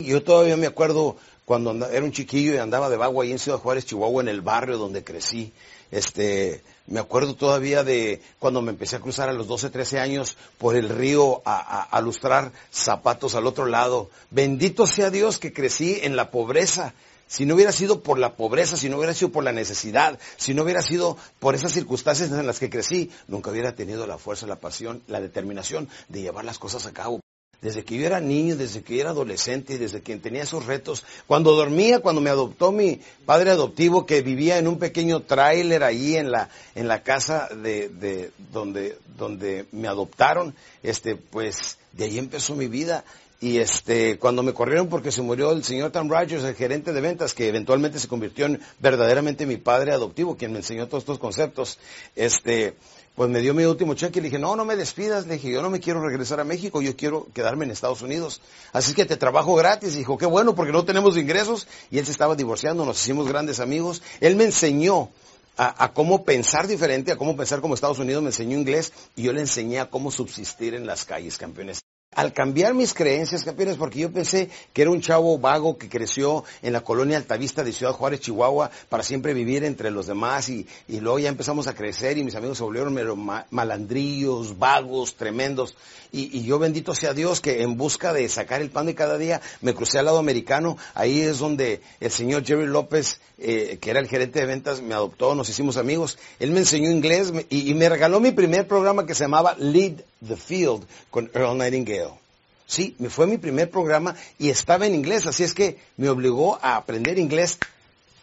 Yo todavía me acuerdo cuando era un chiquillo y andaba de vago ahí en Ciudad Juárez, Chihuahua, en el barrio donde crecí. Este, me acuerdo todavía de cuando me empecé a cruzar a los 12, 13 años por el río a, a, lustrar zapatos al otro lado. Bendito sea Dios que crecí en la pobreza. Si no hubiera sido por la pobreza, si no hubiera sido por la necesidad, si no hubiera sido por esas circunstancias en las que crecí, nunca hubiera tenido la fuerza, la pasión, la determinación de llevar las cosas a cabo desde que yo era niño, desde que yo era adolescente, desde que tenía esos retos. Cuando dormía, cuando me adoptó mi padre adoptivo, que vivía en un pequeño tráiler ahí en la, en la casa de, de, donde, donde me adoptaron, este, pues de ahí empezó mi vida. Y este, cuando me corrieron porque se murió el señor Tom Rogers, el gerente de ventas, que eventualmente se convirtió en verdaderamente mi padre adoptivo, quien me enseñó todos estos conceptos, este, pues me dio mi último cheque y le dije, no, no me despidas, le dije, yo no me quiero regresar a México, yo quiero quedarme en Estados Unidos. Así que te trabajo gratis. Y dijo, qué bueno, porque no tenemos ingresos. Y él se estaba divorciando, nos hicimos grandes amigos. Él me enseñó a, a, cómo pensar diferente, a cómo pensar como Estados Unidos, me enseñó inglés y yo le enseñé a cómo subsistir en las calles, campeones al cambiar mis creencias, campeones, porque yo pensé que era un chavo vago que creció en la colonia Altavista de Ciudad Juárez, Chihuahua, para siempre vivir entre los demás y, luego ya empezamos a crecer y mis amigos se volvieron malandrillos, vagos, tremendos. Y, yo bendito sea Dios que en busca de sacar el pan de cada día me crucé al lado americano. Ahí es donde el señor Jerry López, eh, que era el gerente de ventas, me adoptó, nos hicimos amigos. Él me enseñó inglés y me regaló mi primer programa que se llamaba Lead the Field con Earl Nightingale. Sí, fue mi primer programa y estaba en inglés, así es que me obligó a aprender inglés.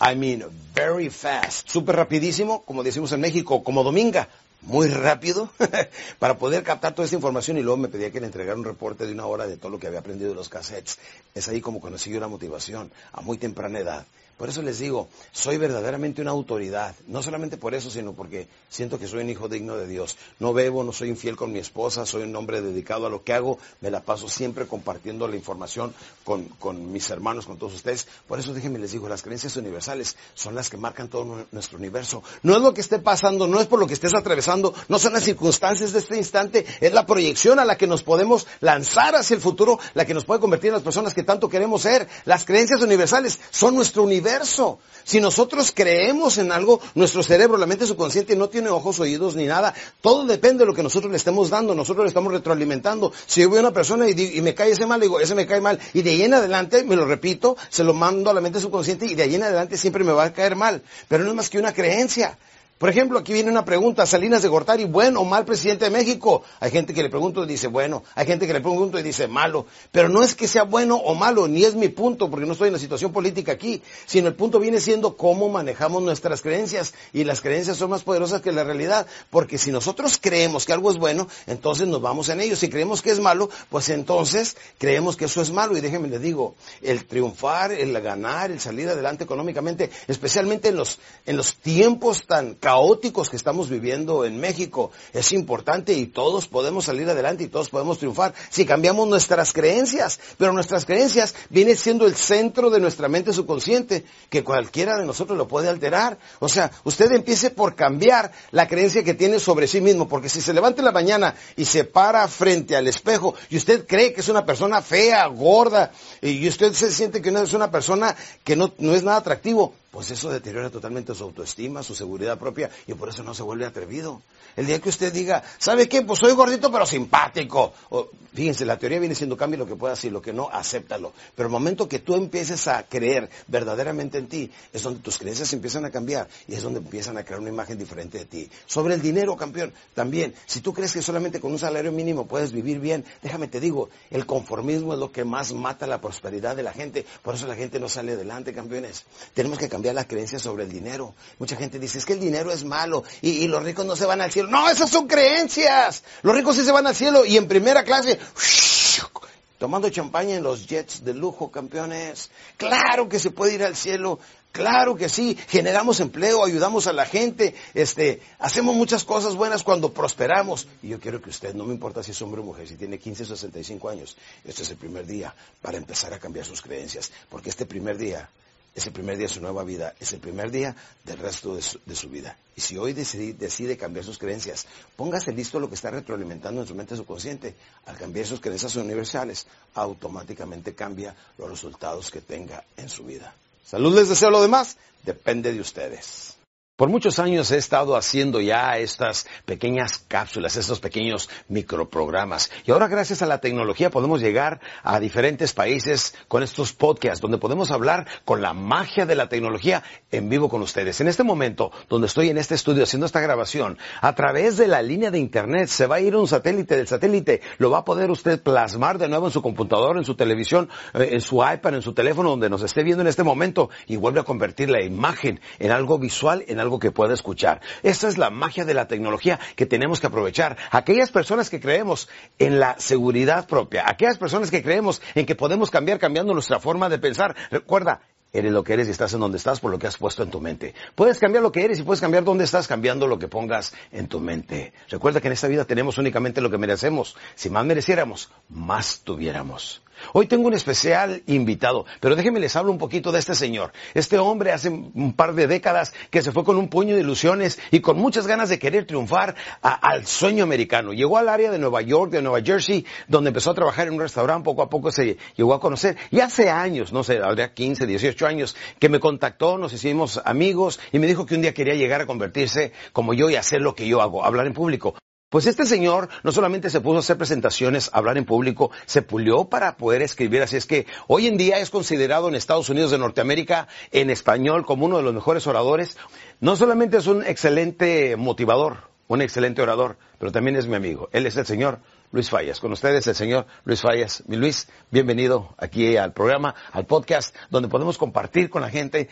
I mean, very fast, súper rapidísimo, como decimos en México, como Dominga, muy rápido, para poder captar toda esta información y luego me pedía que le entregara un reporte de una hora de todo lo que había aprendido de los cassettes. Es ahí como conocí yo la motivación, a muy temprana edad. Por eso les digo, soy verdaderamente una autoridad. No solamente por eso, sino porque siento que soy un hijo digno de Dios. No bebo, no soy infiel con mi esposa, soy un hombre dedicado a lo que hago. Me la paso siempre compartiendo la información con, con mis hermanos, con todos ustedes. Por eso déjenme les digo, las creencias universales son las que marcan todo nuestro universo. No es lo que esté pasando, no es por lo que estés atravesando, no son las circunstancias de este instante, es la proyección a la que nos podemos lanzar hacia el futuro, la que nos puede convertir en las personas que tanto queremos ser. Las creencias universales son nuestro universo si nosotros creemos en algo, nuestro cerebro, la mente subconsciente no tiene ojos, oídos ni nada. Todo depende de lo que nosotros le estemos dando. Nosotros le estamos retroalimentando. Si yo veo a una persona y, me cae ese mal, digo, ese me cae mal. Y de ahí en adelante, me lo repito, se lo mando a la mente subconsciente y de ahí en adelante siempre me va a caer mal. Pero no es más que una creencia. Por ejemplo, aquí viene una pregunta, Salinas de Gortari, ¿bueno o mal presidente de México? Hay gente que le pregunto y dice bueno, hay gente que le pregunto y dice malo, pero no es que sea bueno o malo, ni es mi punto, porque no estoy en la situación política aquí, sino el punto viene siendo cómo manejamos nuestras creencias, y las creencias son más poderosas que la realidad, porque si nosotros creemos que algo es bueno, entonces nos vamos en ello, si creemos que es malo, pues entonces creemos que eso es malo, y déjenme les digo, el triunfar, el ganar, el salir adelante económicamente, especialmente en los, en los tiempos tan caóticos que estamos viviendo en México. Es importante y todos podemos salir adelante y todos podemos triunfar si cambiamos nuestras creencias. Pero nuestras creencias vienen siendo el centro de nuestra mente subconsciente, que cualquiera de nosotros lo puede alterar. O sea, usted empiece por cambiar la creencia que tiene sobre sí mismo, porque si se levanta en la mañana y se para frente al espejo y usted cree que es una persona fea, gorda, y usted se siente que no es una persona que no, no es nada atractivo, pues eso deteriora totalmente su autoestima, su seguridad propia y por eso no se vuelve atrevido. El día que usted diga, ¿sabe qué? Pues soy gordito pero simpático. O, fíjense, la teoría viene siendo cambio lo que puedas y lo que no, acéptalo. Pero el momento que tú empieces a creer verdaderamente en ti, es donde tus creencias empiezan a cambiar y es donde empiezan a crear una imagen diferente de ti. Sobre el dinero, campeón, también, si tú crees que solamente con un salario mínimo puedes vivir bien, déjame te digo, el conformismo es lo que más mata la prosperidad de la gente. Por eso la gente no sale adelante, campeones. Tenemos que cambiar la creencia sobre el dinero. Mucha gente dice, es que el dinero es malo y, y los ricos no se van al cielo. No, esas son creencias. Los ricos sí se van al cielo y en primera clase, tomando champaña en los jets de lujo, campeones. Claro que se puede ir al cielo. Claro que sí, generamos empleo, ayudamos a la gente, este, hacemos muchas cosas buenas cuando prosperamos. Y yo quiero que usted, no me importa si es hombre o mujer, si tiene 15 o 65 años, este es el primer día para empezar a cambiar sus creencias, porque este primer día es el primer día de su nueva vida, es el primer día del resto de su, vida. Y si hoy decide, cambiar sus creencias, póngase listo lo que está retroalimentando en su mente subconsciente. Al cambiar sus creencias universales, automáticamente cambia los resultados que tenga en su vida. Salud les deseo lo demás, depende de ustedes. Por muchos años he estado haciendo ya estas pequeñas cápsulas, estos pequeños microprogramas. Y ahora gracias a la tecnología podemos llegar a diferentes países con estos podcasts, donde podemos hablar con la magia de la tecnología en vivo con ustedes. En este momento, donde estoy en este estudio haciendo esta grabación, a través de la línea de internet se va a ir un satélite del satélite. Lo va a poder usted plasmar de nuevo en su computador, en su televisión, eh, en su iPad, en su teléfono, donde nos esté viendo en este momento y vuelve a convertir la imagen en algo visual, en algo algo que pueda escuchar. Esta es la magia de la tecnología que tenemos que aprovechar. Aquellas personas que creemos en la seguridad propia, aquellas personas que creemos en que podemos cambiar cambiando nuestra forma de pensar. Recuerda, eres lo que eres y estás en donde estás por lo que has puesto en tu mente. Puedes cambiar lo que eres y puedes cambiar dónde estás cambiando lo que pongas en tu mente. Recuerda que en esta vida tenemos únicamente lo que merecemos. Si más mereciéramos, más tuviéramos. Hoy tengo un especial invitado, pero déjenme les hablo un poquito de este señor. Este hombre hace un par de décadas que se fue con un puño de ilusiones y con muchas ganas de querer triunfar al sueño americano. Llegó al área de Nueva York, de Nueva Jersey, donde empezó a trabajar en un restaurante, poco a poco se llegó a conocer. Y hace años, no sé, habría 15, 18 años, que me contactó, nos hicimos amigos y me dijo que un día quería llegar a convertirse como yo y hacer lo que yo hago, hablar en público. Pues este señor no solamente se puso a hacer presentaciones, hablar en público, se pulió para poder escribir. Así es que hoy en día es considerado en Estados Unidos de Norteamérica en español como uno de los mejores oradores. No solamente es un excelente motivador, un excelente orador, pero también es mi amigo. Él es el señor Luis Fallas. Con ustedes el señor Luis Fallas. Mi Luis, bienvenido aquí al programa, al podcast, donde podemos compartir con la gente.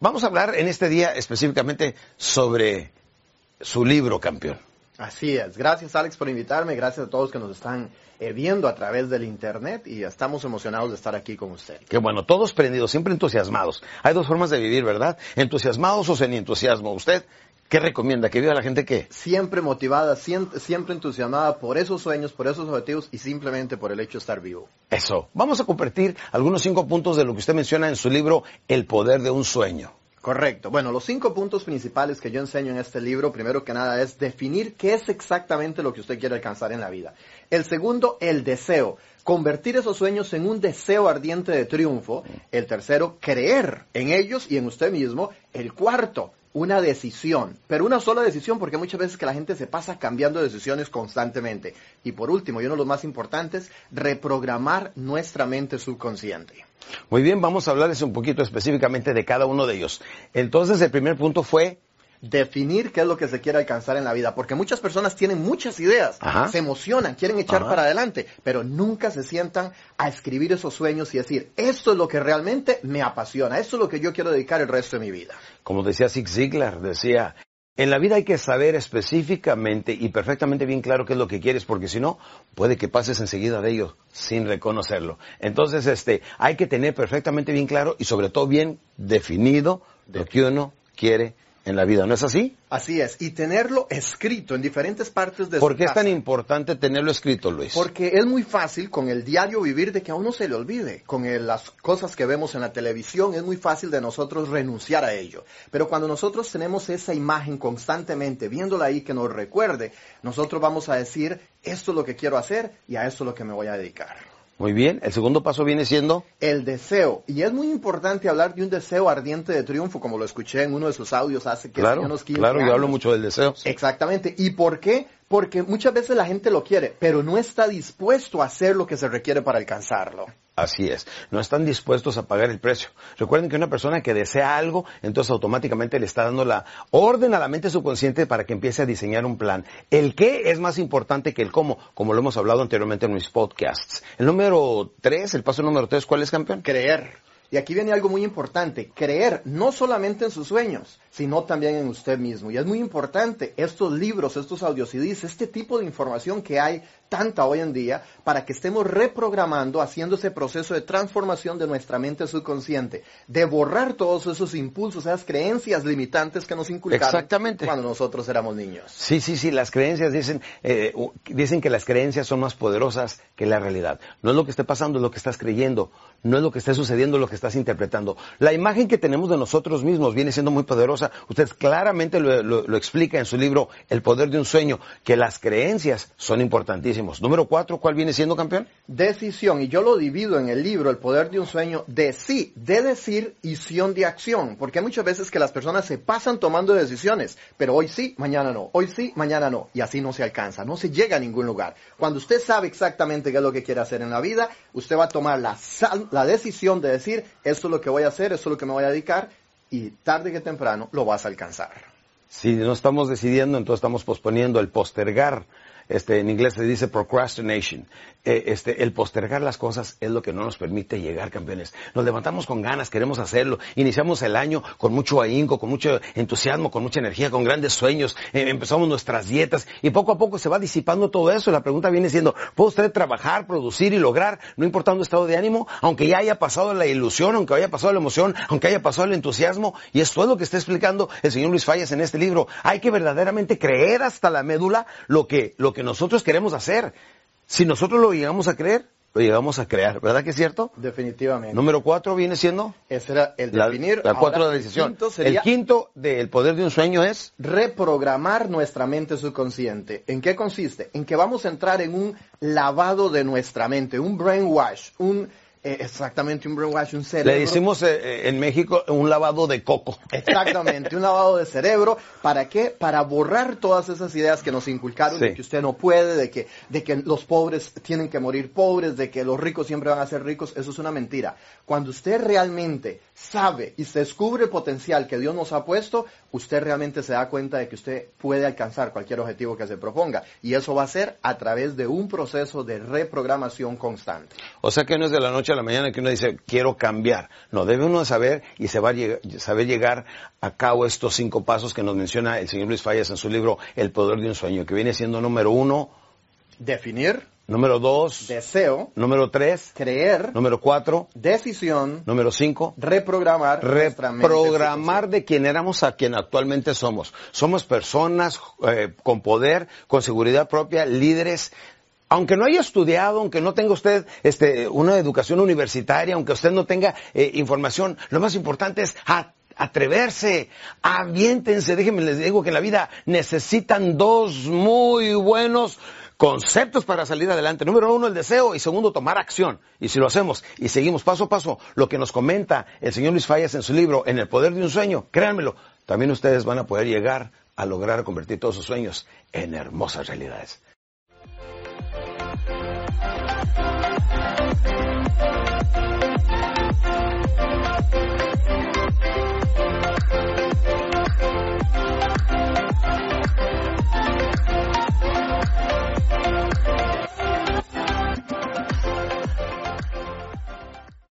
Vamos a hablar en este día específicamente sobre su libro, campeón. Así es. Gracias Alex por invitarme, gracias a todos que nos están eh, viendo a través del Internet y estamos emocionados de estar aquí con usted. Qué bueno, todos prendidos, siempre entusiasmados. Hay dos formas de vivir, ¿verdad? Entusiasmados o sin entusiasmo. ¿Usted qué recomienda? ¿Que viva la gente qué? Siempre motivada, siempre entusiasmada por esos sueños, por esos objetivos y simplemente por el hecho de estar vivo. Eso. Vamos a compartir algunos cinco puntos de lo que usted menciona en su libro El poder de un sueño. Correcto. Bueno, los cinco puntos principales que yo enseño en este libro, primero que nada, es definir qué es exactamente lo que usted quiere alcanzar en la vida. El segundo, el deseo. Convertir esos sueños en un deseo ardiente de triunfo. El tercero, creer en ellos y en usted mismo. El cuarto, una decisión, pero una sola decisión porque muchas veces que la gente se pasa cambiando decisiones constantemente. Y por último, y uno de los más importantes, reprogramar nuestra mente subconsciente. Muy bien, vamos a hablarles un poquito específicamente de cada uno de ellos. Entonces, el primer punto fue definir qué es lo que se quiere alcanzar en la vida, porque muchas personas tienen muchas ideas, se emocionan, quieren echar para adelante, pero nunca se sientan a escribir esos sueños y decir, esto es lo que realmente me apasiona, esto es lo que yo quiero dedicar el resto de mi vida. Como decía Zig Ziglar, decía, en la vida hay que saber específicamente y perfectamente bien claro qué es lo que quieres, porque si no, puede que pases enseguida de ello sin reconocerlo. Entonces, este, hay que tener perfectamente bien claro y sobre todo bien definido lo que uno quiere en la vida, ¿no es así? Así es, y tenerlo escrito en diferentes partes de ¿Por qué es tan importante tenerlo escrito, Luis? Porque es muy fácil con el diario vivir de que a uno se le olvide. Con las cosas que vemos en la televisión es muy fácil de nosotros renunciar a ello. Pero cuando nosotros tenemos esa imagen constantemente, viéndola ahí que nos recuerde, nosotros vamos a decir, esto es lo que quiero hacer y a esto es lo que me voy a dedicar. Muy bien, el segundo paso viene siendo... El deseo. Y es muy importante hablar de un deseo ardiente de triunfo, como lo escuché en uno de sus audios hace que claro, unos 15 Claro, yo hablo mucho del deseo. Exactamente. ¿Y por qué? Porque muchas veces la gente lo quiere, pero no está dispuesto a hacer lo que se requiere para alcanzarlo. Así es, no están dispuestos a pagar el precio. Recuerden que una persona que desea algo, entonces automáticamente le está dando la orden a la mente subconsciente para que empiece a diseñar un plan. El qué es más importante que el cómo, como lo hemos hablado anteriormente en mis podcasts. El número tres, el paso número tres, ¿cuál es campeón? Creer. Y aquí viene algo muy importante, creer no solamente en sus sueños, sino también en usted mismo. Y es muy importante estos libros, estos audios y dice, este tipo de información que hay tanta hoy en día para que estemos reprogramando, haciendo ese proceso de transformación de nuestra mente subconsciente, de borrar todos esos impulsos, esas creencias limitantes que nos inculcaron Exactamente. cuando nosotros éramos niños. Sí, sí, sí, las creencias dicen, eh, dicen que las creencias son más poderosas que la realidad. No es lo que esté pasando, es lo que estás creyendo. no es lo que está sucediendo, lo que estás interpretando. La imagen que tenemos de nosotros mismos viene siendo muy poderosa. Usted claramente lo, explica en su libro El poder de un sueño, que las creencias son importantísimos. Número cuatro, ¿cuál viene siendo campeón? Decisión. Y yo lo divido en el libro El poder de un sueño de sí, de decir y de acción. Porque hay muchas veces que las personas se pasan tomando decisiones, pero hoy sí, mañana no. Hoy sí, mañana no. Y así no se alcanza, no se llega a ningún lugar. Cuando usted sabe exactamente qué es lo que quiere hacer en la vida, usted va a tomar la, la decisión de decir, esto es lo que voy a hacer, esto es lo que me voy a dedicar, y tarde que temprano lo vas a alcanzar. Si no estamos decidiendo, entonces estamos posponiendo el postergar este, en inglés se dice procrastination. Eh, este, el postergar las cosas es lo que no nos permite llegar, campeones. Nos levantamos con ganas, queremos hacerlo. Iniciamos el año con mucho ahínco, con mucho entusiasmo, con mucha energía, con grandes sueños. Eh, empezamos nuestras dietas y poco a poco se va disipando todo eso. La pregunta viene siendo, ¿puede usted trabajar, producir y lograr, no importando estado de ánimo, aunque ya haya pasado la ilusión, aunque haya pasado la emoción, aunque haya pasado el entusiasmo? Y esto es lo que está explicando el señor Luis Fallas en este libro. Hay que verdaderamente creer hasta la médula lo que, lo que nosotros queremos hacer. Si nosotros lo llegamos a creer, lo llegamos a crear, ¿verdad que es cierto? Definitivamente. Número cuatro viene siendo. Ese era el definir. La, cuatro de la decisión. el quinto del poder de un sueño es. Reprogramar nuestra mente subconsciente. ¿En qué consiste? En que vamos a entrar en un lavado de nuestra mente, un brainwash, un exactamente, un brainwash, un cerebro. Le decimos eh, eh, en México un lavado de coco. Exactamente, un lavado de cerebro. ¿Para qué? Para borrar todas esas ideas que nos inculcaron de que usted no puede, de que, de que los pobres tienen que morir pobres, de que los ricos siempre van a ser ricos. Eso es una mentira. Cuando usted realmente sabe y se descubre el potencial que Dios nos ha puesto, usted realmente se da cuenta de que usted puede alcanzar cualquier objetivo que se proponga. Y eso va a ser a través de un proceso de reprogramación constante. O sea que no es de la noche a la mañana que uno dice, quiero cambiar. No, debe uno saber y se va a saber llegar a cabo estos cinco pasos que nos menciona el señor Luis Fallas en su libro El Poder de un Sueño, que viene siendo número uno. Definir. Número dos. Deseo. Número tres. Creer. Número cuatro. Decisión. Número cinco. Reprogramar. Reprogramar de quien éramos a quien actualmente somos. Somos personas eh, con poder, con seguridad propia, líderes aunque no haya estudiado, aunque no tenga usted este, una educación universitaria, aunque usted no tenga eh, información, lo más importante es atreverse, aviéntense, déjenme les digo que en la vida necesitan dos muy buenos conceptos para salir adelante. Número uno, el deseo y segundo, tomar acción. Y si lo hacemos y seguimos paso a paso lo que nos comenta el señor Luis Fallas en su libro En el poder de un sueño, créanmelo, también ustedes van a poder llegar a lograr convertir todos sus sueños en hermosas realidades.